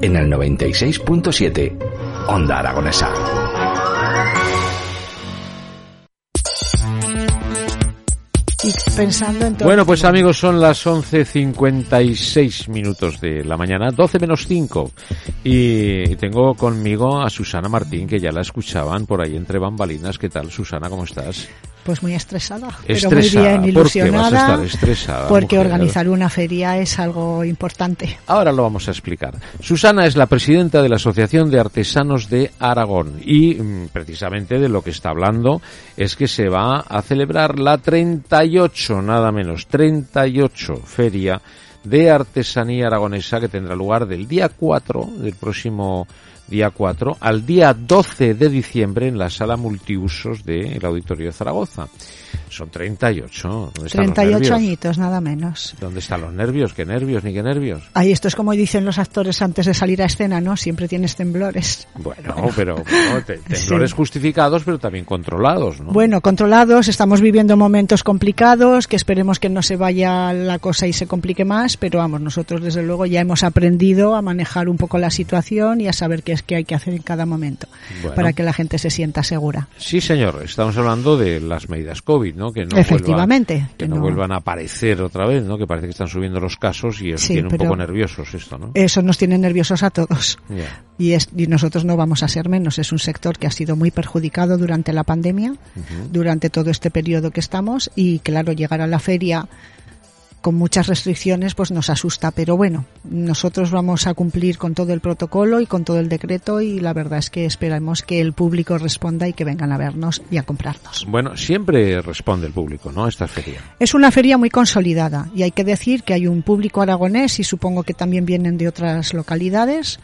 En el 96.7, Onda Aragonesa. Pensando en todo Bueno, pues amigos, son las 11.56 minutos de la mañana, 12 menos 5. Y tengo conmigo a Susana Martín, que ya la escuchaban por ahí entre bambalinas. ¿Qué tal, Susana? ¿Cómo estás? Pues muy estresada, Estresada. pero muy bien ¿Por qué vas a ilusionada. estar estresada, porque mujer? organizar una feria es algo importante. Ahora lo vamos a explicar. Susana es la presidenta de la Asociación de Artesanos de Aragón y mm, precisamente de lo que está hablando es que se va a celebrar la 38, nada menos, 38 feria de artesanía aragonesa que tendrá lugar del día 4 del próximo día 4 al día 12 de diciembre en la sala multiusos del Auditorio de Zaragoza. Son 38. ¿Dónde están los 38 nervios? añitos, nada menos. ¿Dónde están los nervios? ¿Qué nervios ni qué nervios? Ahí esto es como dicen los actores antes de salir a escena, ¿no? Siempre tienes temblores. Bueno, pero bueno, te- temblores Sí. justificados, pero también controlados, ¿no? Bueno, controlados, estamos viviendo momentos complicados, que esperemos que no se vaya la cosa y se complique más, pero vamos, nosotros desde luego ya hemos aprendido a manejar un poco la situación y a saber qué es que hay que hacer en cada momento Bueno. para que la gente se sienta segura. Sí, señor. Estamos hablando de las medidas COVID, ¿no? Que no Efectivamente, vuelvan- que que no, no- vuelvan a aparecer otra vez, ¿no? Que parece que están subiendo los casos y os Sí, tiene un poco nerviosos esto, ¿no? Eso nos tiene nerviosos a todos. Y, es, y nosotros no vamos a ser menos. Es un sector que ha sido muy perjudicado durante la pandemia, durante todo este periodo que estamos. Y claro, llegar a la feria con muchas restricciones pues nos asusta. Pero bueno, nosotros vamos a cumplir con todo el protocolo y con todo el decreto. Y la verdad es que esperamos que el público responda y que vengan a vernos y a comprarnos. Bueno, siempre responde el público, ¿no? Esta feria. Es una feria muy consolidada y hay que decir que hay un público aragonés y supongo que también vienen de otras localidades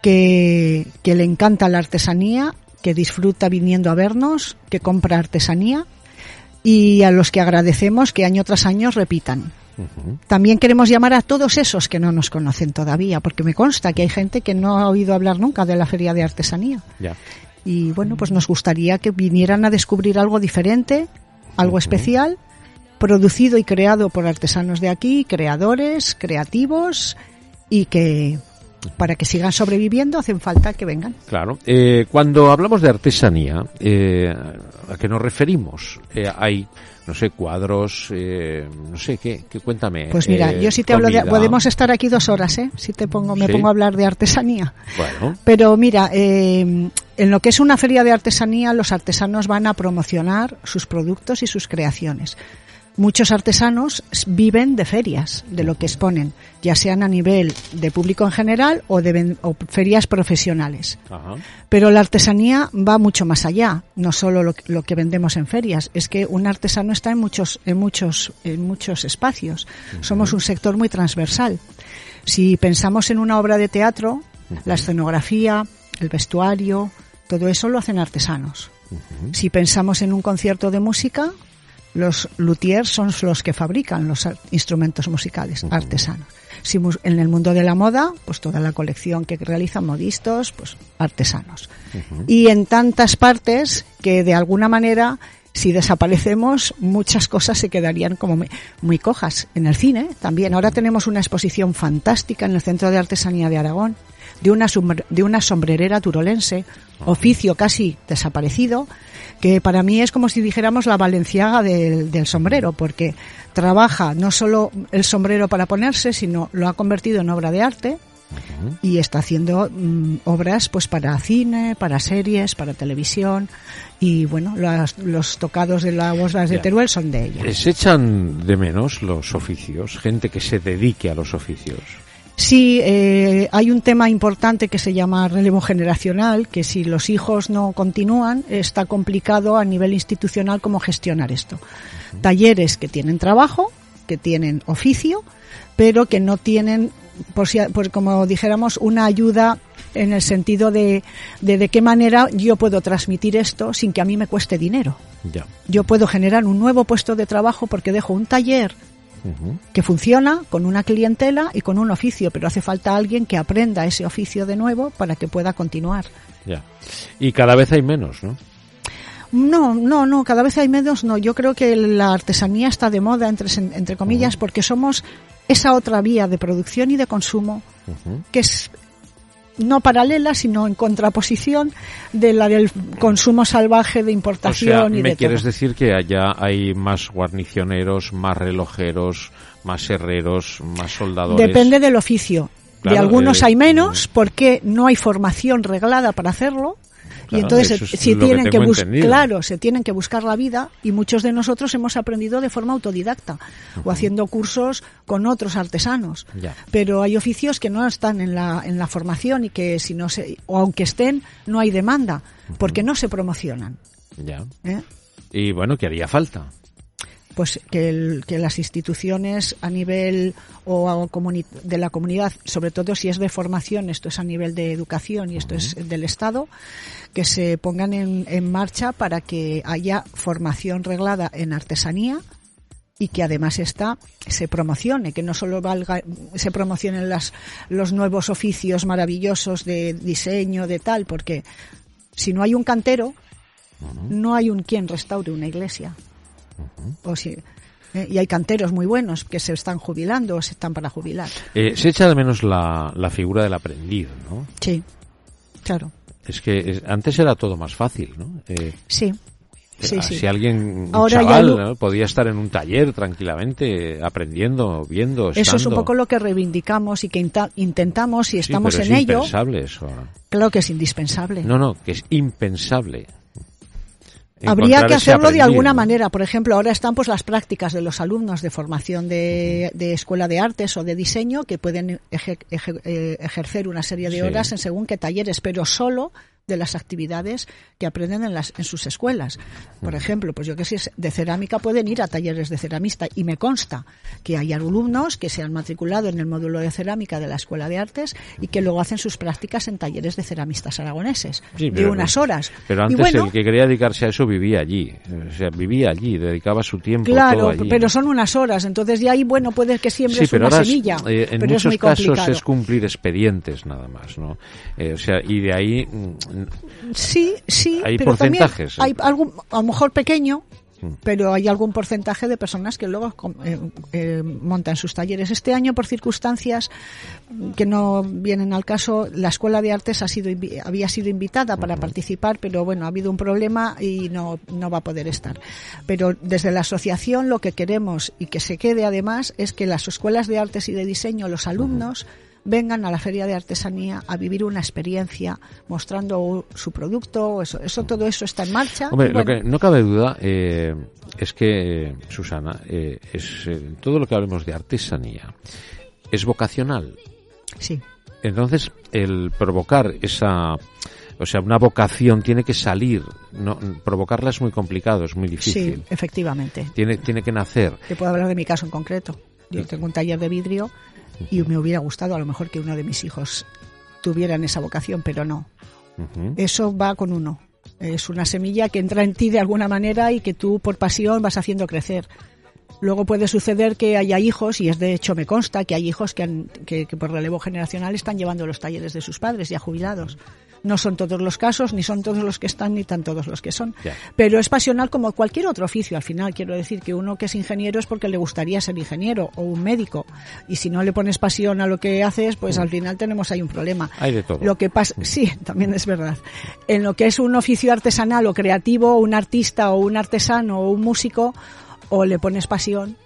que, que le encanta la artesanía, que disfruta viniendo a vernos, que compra artesanía y a los que agradecemos que año tras año repitan. También queremos llamar a todos esos que no nos conocen todavía, porque me consta que hay gente que no ha oído hablar nunca de la Feria de Artesanía. Y bueno, pues nos gustaría que vinieran a descubrir algo diferente, algo especial, producido y creado por artesanos de aquí, creadores, creativos, y que para que sigan sobreviviendo hacen falta que vengan. Claro. Eh, cuando hablamos de artesanía, eh, ¿a qué nos referimos? Eh, hay, no sé, cuadros, eh, no sé, ¿qué? ¿Qué? Cuéntame. Pues mira, Eh, yo si te hablo de, podemos estar aquí dos horas, ¿eh? Si te pongo, me Sí. pongo a hablar de artesanía. Bueno, Pero mira, eh, en lo que es una feria de artesanía, los artesanos van a promocionar sus productos y sus creaciones. Muchos artesanos viven de ferias, de lo que exponen, ya sean a nivel de público en general o de o ferias profesionales. ajá. Pero la artesanía va mucho más allá, no solo lo, que- lo que vendemos en ferias, es que un artesano está en muchos, en muchos, en muchos espacios. Somos un sector muy transversal. Si pensamos en una obra de teatro, la escenografía, el vestuario, todo eso lo hacen artesanos. Si pensamos en un concierto de música, los luthiers son los que fabrican los instrumentos musicales artesanos. Si en el mundo de la moda, pues toda la colección que realizan modistas, pues artesanos. Y en tantas partes que de alguna manera, si desaparecemos, muchas cosas se quedarían como muy, cojas. En el cine también. Ahora tenemos una exposición fantástica en el Centro de Artesanía de Aragón de una, de una sombrerera turolense, oficio casi desaparecido, que para mí es como si dijéramos la valenciaga del, del sombrero, porque trabaja no solo el sombrero para ponerse, sino lo ha convertido en obra de arte, y está haciendo mm, obras pues para cine, para series, para televisión y bueno, las- los tocados de las bodas de Ya. Teruel son de ella. ¿Se echan de menos los oficios? Gente que se dedique a los oficios. Sí, eh, hay un tema importante que se llama relevo generacional, que si los hijos no continúan, está complicado a nivel institucional cómo gestionar esto. Talleres que tienen trabajo, que tienen oficio, pero que no tienen, por, si- por como dijéramos, una ayuda en el sentido de, de de qué manera yo puedo transmitir esto sin que a mí me cueste dinero. Ya. Yo puedo generar un nuevo puesto de trabajo porque dejo un taller que funciona con una clientela y con un oficio, pero hace falta alguien que aprenda ese oficio de nuevo para que pueda continuar. Ya. Y cada vez hay menos, ¿no? No, no, no, cada vez hay menos, no. Yo creo que la artesanía está de moda, entre, entre comillas, porque somos esa otra vía de producción y de consumo que es no paralela, sino en contraposición de la del consumo salvaje de O importación sea, y me de quieres todo. decir que allá hay más guarnicioneros, más relojeros, más herreros, más soldadores. Depende del oficio. Claro, de algunos eh, hay menos porque no hay formación reglada para hacerlo. Y entonces se- si que tienen que, entendido. claro, se tienen que buscar la vida y muchos de nosotros hemos aprendido de forma autodidacta o haciendo cursos con otros artesanos. Ya. Pero hay oficios que no están en la en la formación y que si no se o aunque estén no hay demanda porque no se promocionan. Ya. ¿eh? Y bueno, que haría falta. Pues que, el- que las instituciones a nivel o a de la comunidad, sobre todo si es de formación, esto es a nivel de educación y esto es del Estado, que se pongan en, en marcha para que haya formación reglada en artesanía y que además esta se promocione, que no solo valga, se promocionen las, los nuevos oficios maravillosos de diseño, de tal, porque si no hay un cantero, no hay un quien restaure una iglesia. O si, eh, y hay canteros muy buenos que se están jubilando o se están para jubilar. Eh, se echa de menos la, la figura del aprendiz, ¿no? Sí, claro. Es que es- antes era todo más fácil, ¿no? Eh, Sí. Sí, sí. Si alguien, un Ahora chaval, lo- ¿no? podía estar en un taller tranquilamente, aprendiendo, viendo, Eso es un estando. poco lo que reivindicamos y que intentamos y Sí, estamos pero en es ello. eso. Claro que es indispensable. No, no, que es impensable. Habría que hacerlo de alguna manera. Por ejemplo, ahora están pues las prácticas de los alumnos de formación de, de escuela de artes o de diseño que pueden eje- eje- eh, ejercer una serie de Sí. horas en según qué talleres, pero solo de las actividades que aprenden en, las, en sus escuelas. Por ejemplo, pues yo que sé, de cerámica pueden ir a talleres de ceramista y me consta que hay alumnos que se han matriculado en el módulo de cerámica de la Escuela de Artes y que luego hacen sus prácticas en talleres de ceramistas aragoneses Sí, de unas horas. Pero Y antes bueno, el que quería dedicarse a eso vivía allí. O sea, vivía allí, dedicaba su tiempo todo Claro, allí. pero son unas horas, entonces de ahí, bueno, puede que siembres Sí, pero una ahora es- semilla, eh, en pero es muchos muy casos complicado. es cumplir expedientes nada más, ¿no? Eh, o sea, y de ahí mm, Sí, sí, Hay pero también porcentajes, ¿eh? hay algún, a lo mejor pequeño, Mm. pero hay algún porcentaje de personas que luego eh, eh, montan sus talleres. Este año, por circunstancias que no vienen al caso, la Escuela de Artes ha sido, había sido invitada para participar, pero bueno, ha habido un problema y no, no va a poder estar. Pero desde la asociación lo que queremos y que se quede además es que las escuelas de artes y de diseño, los alumnos, vengan a la feria de artesanía a vivir una experiencia mostrando su producto, eso, eso todo eso está en marcha. Hombre, lo que no cabe duda eh, es que, Susana, eh, es eh, todo lo que hablemos de artesanía es vocacional. sí, Entonces, el provocar esa, o sea, una vocación tiene que salir. No, provocarla es muy complicado, es muy sí, difícil. efectivamente. Tiene, tiene que nacer. Te puedo hablar de mi caso en concreto. Yo tengo un taller de vidrio y me hubiera gustado a lo mejor que uno de mis hijos tuvieran esa vocación, pero no. Eso va con uno. Es una semilla que entra en ti de alguna manera y que tú por pasión vas haciendo crecer. Luego puede suceder que haya hijos, y es de hecho me consta que hay hijos que, han- que, que por relevo generacional están llevando los talleres de sus padres ya jubilados. No son todos los casos, ni son todos los que están, ni tan todos los que son. Pero es pasional como cualquier otro oficio. Al final, quiero decir que uno que es ingeniero es porque le gustaría ser ingeniero o un médico. Y si no le pones pasión a lo que haces, pues al final tenemos ahí un problema. Hay de todo. Lo que pasa, sí, también es verdad. En lo que es un oficio artesanal o creativo, un artista o un artesano o un músico, o le pones pasión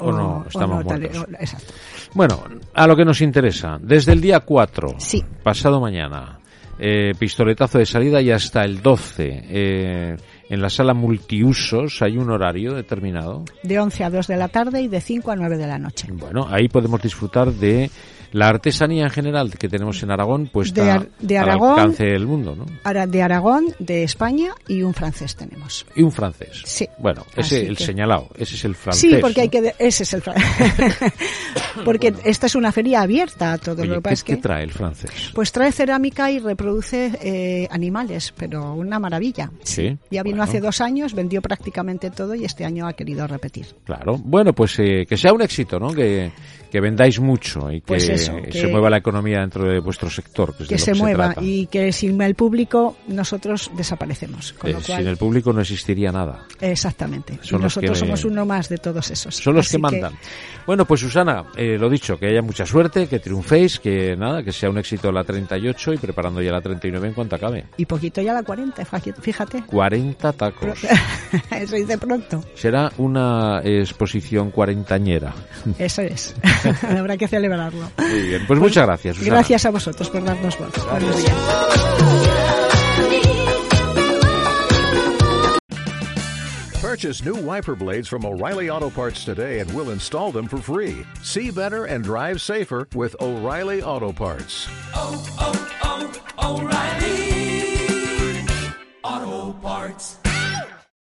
o, no, estamos muertos. o- exacto. Bueno, a lo que nos interesa, desde el día 4, Sí. pasado mañana, eh, pistoletazo de salida y hasta el 12, eh, en la sala multiusos hay un horario determinado. De 11 a 2 de la tarde y de 5 a 9 de la noche. Bueno, ahí podemos disfrutar de la artesanía en general que tenemos en Aragón, pues De Ar- de Aragón- al alcance del mundo, ¿no? Ahora de Aragón, de España y un francés tenemos. Y un francés. Sí. Bueno, ese Así el que- señalado, ese es el francés. Sí, porque hay que de- ese es el fran- porque esta es una feria abierta a todo Oye, lo que ¿qué, pasa es qué que trae el francés? pues trae cerámica y reproduce eh, animales, pero una maravilla. Sí, Ya vino bueno. hace dos años, vendió prácticamente todo y este año ha querido repetir. Claro. Bueno, pues eh, que sea un éxito, ¿no? Que, que vendáis mucho y que, Pues eso, se que- mueva la economía dentro de vuestro sector. Que, Que se mueva y que sin el público nosotros desaparecemos. Con Eh, lo cual, Sin el público no existiría nada. Exactamente. Son y nosotros que- somos uno más de todos esos. Son los Así que mandan. Bueno, pues Susana, eh, lo dicho, que haya mucha suerte, que triunféis, que nada, que sea un éxito la 38 y preparando ya la 39 en cuanto acabe. Y poquito ya la 40, fíjate. 40 tacos. Eso dice pronto. Será una exposición cuarentañera. Eso es. Habrá que celebrarlo. Muy bien, pues muchas gracias, Susana. Gracias a vosotros por darnos voz. Purchase new wiper blades from O'Reilly Auto Parts today and we'll install them for free. See better and drive safer with O'Reilly Auto Parts. oh, oh, oh O'Reilly Auto Parts.